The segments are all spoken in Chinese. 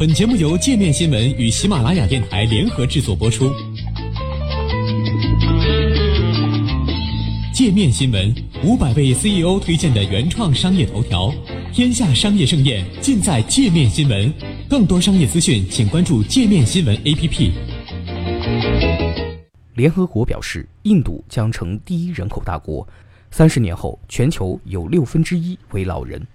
本节目由界面新闻与喜马拉雅电台联合制作播出。界面新闻五百位 CEO 推荐的原创商业头条，天下商业盛宴尽在界面新闻。更多商业资讯，请关注界面新闻 APP。联合国表示，印度将成第一人口大国，三十年后，全球有六分之一为老人。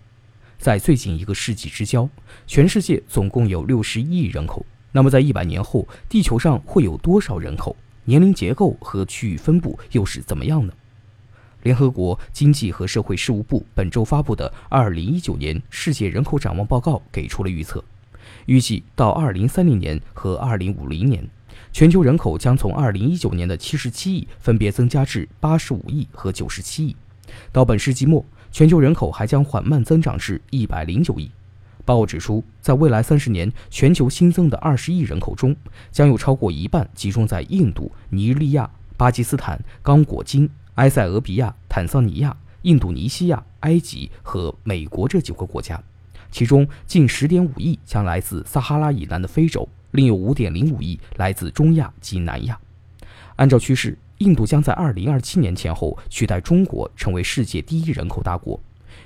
在最近一个世纪之交，全世界总共有六十亿人口。那么，在一百年后，地球上会有多少人口？年龄结构和区域分布又是怎么样呢？联合国经济和社会事务部本周发布的《二零一九年世界人口展望报告》给出了预测，预计到二零三零年和二零五零年，全球人口将从二零一九年的七十七亿分别增加至八十五亿和九十七亿，到本世纪末。全球人口还将缓慢增长至一百零九亿。报告指出，在未来三十年，全球新增的二十亿人口中，将有超过一半集中在印度、尼日利亚、巴基斯坦、刚果金、埃塞俄比亚、坦桑尼亚、印度尼西亚、埃及和美国这九个国家。其中，近十点五亿将来自撒哈拉以南的非洲，另有五点零五亿来自中亚及南亚。按照趋势。印度将在二零二七年前后取代中国成为世界第一人口大国。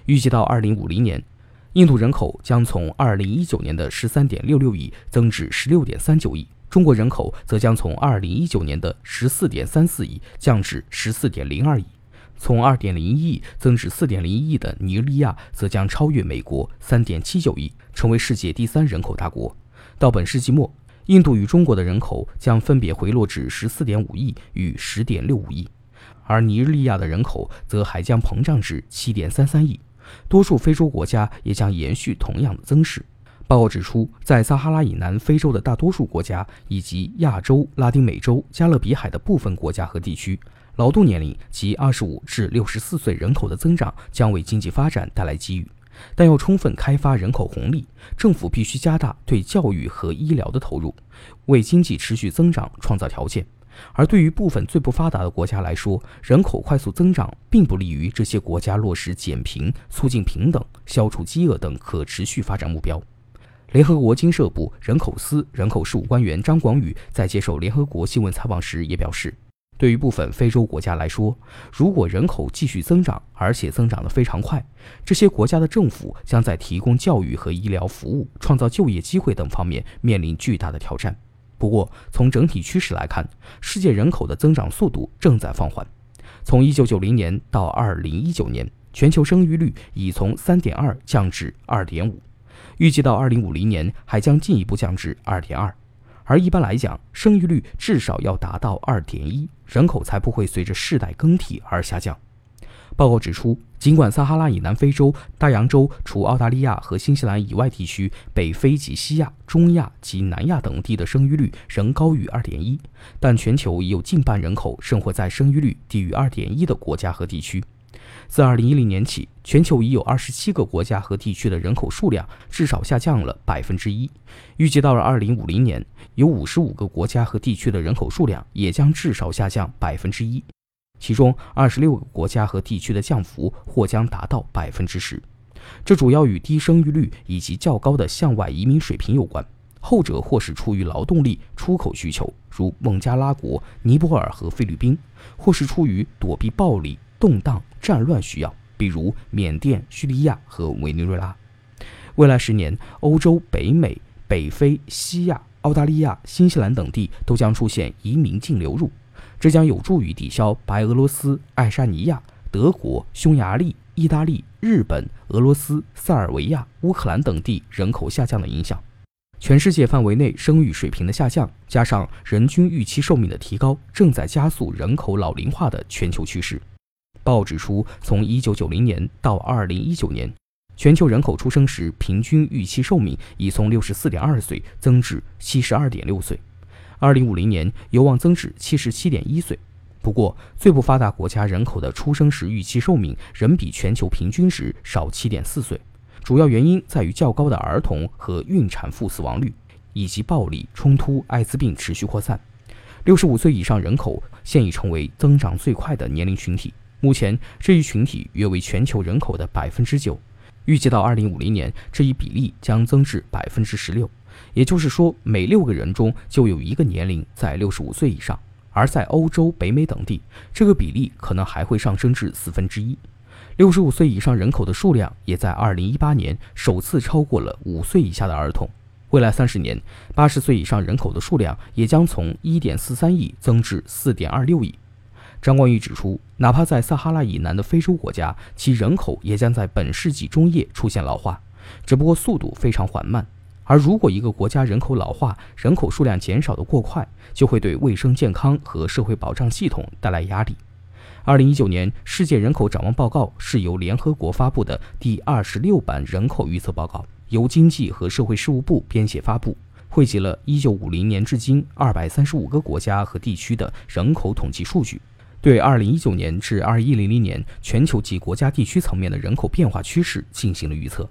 预计到二零五零年，印度人口将从二零一九年的十三点六六亿增至十六点三九亿，中国人口则将从二零一九年的十四点三四亿降至十四点零二亿。从二点零一亿增至四点零一亿的尼日利亚则将超越美国三点七九亿，成为世界第三人口大国。到本世纪末。印度与中国的人口将分别回落至十四点五亿与十点六五亿，而尼日利亚的人口则还将膨胀至七点三三亿。多数非洲国家也将延续同样的增势。报告指出，在撒哈拉以南非洲的大多数国家以及亚洲、拉丁美洲、加勒比海的部分国家和地区，劳动年龄及二十五至六十四岁人口的增长将为经济发展带来机遇。但要充分开发人口红利，政府必须加大对教育和医疗的投入，为经济持续增长创造条件。而对于部分最不发达的国家来说，人口快速增长并不利于这些国家落实减贫、促进平等、消除饥饿等可持续发展目标。联合国经社部人口司人口事务官员张广宇在接受联合国新闻采访时也表示。对于部分非洲国家来说，如果人口继续增长，而且增长得非常快，这些国家的政府将在提供教育和医疗服务、创造就业机会等方面面临巨大的挑战。不过，从整体趋势来看，世界人口的增长速度正在放缓。从1990年到2019年，全球生育率已从3.2降至2.5，预计到2050年还将进一步降至2.2。而一般来讲，生育率至少要达到二点一，人口才不会随着世代更替而下降。报告指出，尽管撒哈拉以南非洲、大洋洲除澳大利亚和新西兰以外地区、北非及西亚、中亚及南亚等地的生育率仍高于二点一，但全球已有近半人口生活在生育率低于二点一的国家和地区。自2010年起，全球已有27个国家和地区的人口数量至少下降了百分之一。预计到了2050年，有55个国家和地区的人口数量也将至少下降百分之一，其中26个国家和地区的降幅或将达到百分之十。这主要与低生育率以及较高的向外移民水平有关，后者或是出于劳动力出口需求，如孟加拉国、尼泊尔和菲律宾，或是出于躲避暴力。动荡、战乱需要，比如缅甸、叙利亚和委内瑞拉。未来十年，欧洲、北美、北非、西亚、澳大利亚、新西兰等地都将出现移民净流入，这将有助于抵消白俄罗斯、爱沙尼亚、德国、匈牙利、意大利、日本、俄罗斯、塞尔维亚、乌克兰等地人口下降的影响。全世界范围内生育水平的下降，加上人均预期寿命的提高，正在加速人口老龄化的全球趋势。报指出，从1990年到2019年，全球人口出生时平均预期寿命已从64.2岁增至72.6岁，2050年有望增至77.1岁。不过，最不发达国家人口的出生时预期寿命仍比全球平均值少7.4岁，主要原因在于较高的儿童和孕产妇死亡率，以及暴力冲突、艾滋病持续扩散。65岁以上人口现已成为增长最快的年龄群体。目前这一群体约为全球人口的百分之九，预计到二零五零年，这一比例将增至百分之十六，也就是说，每六个人中就有一个年龄在六十五岁以上。而在欧洲、北美等地，这个比例可能还会上升至四分之一。六十五岁以上人口的数量也在二零一八年首次超过了五岁以下的儿童。未来三十年，八十岁以上人口的数量也将从一点四三亿增至四点二六亿。张冠宇指出，哪怕在撒哈拉以南的非洲国家，其人口也将在本世纪中叶出现老化，只不过速度非常缓慢。而如果一个国家人口老化，人口数量减少的过快，就会对卫生健康和社会保障系统带来压力。二零一九年世界人口展望报告是由联合国发布的第二十六版人口预测报告，由经济和社会事务部编写发布，汇集了一九五零年至今二百三十五个国家和地区的人口统计数据，对二零一九年至二一零零年全球及国家地区层面的人口变化趋势进行了预测。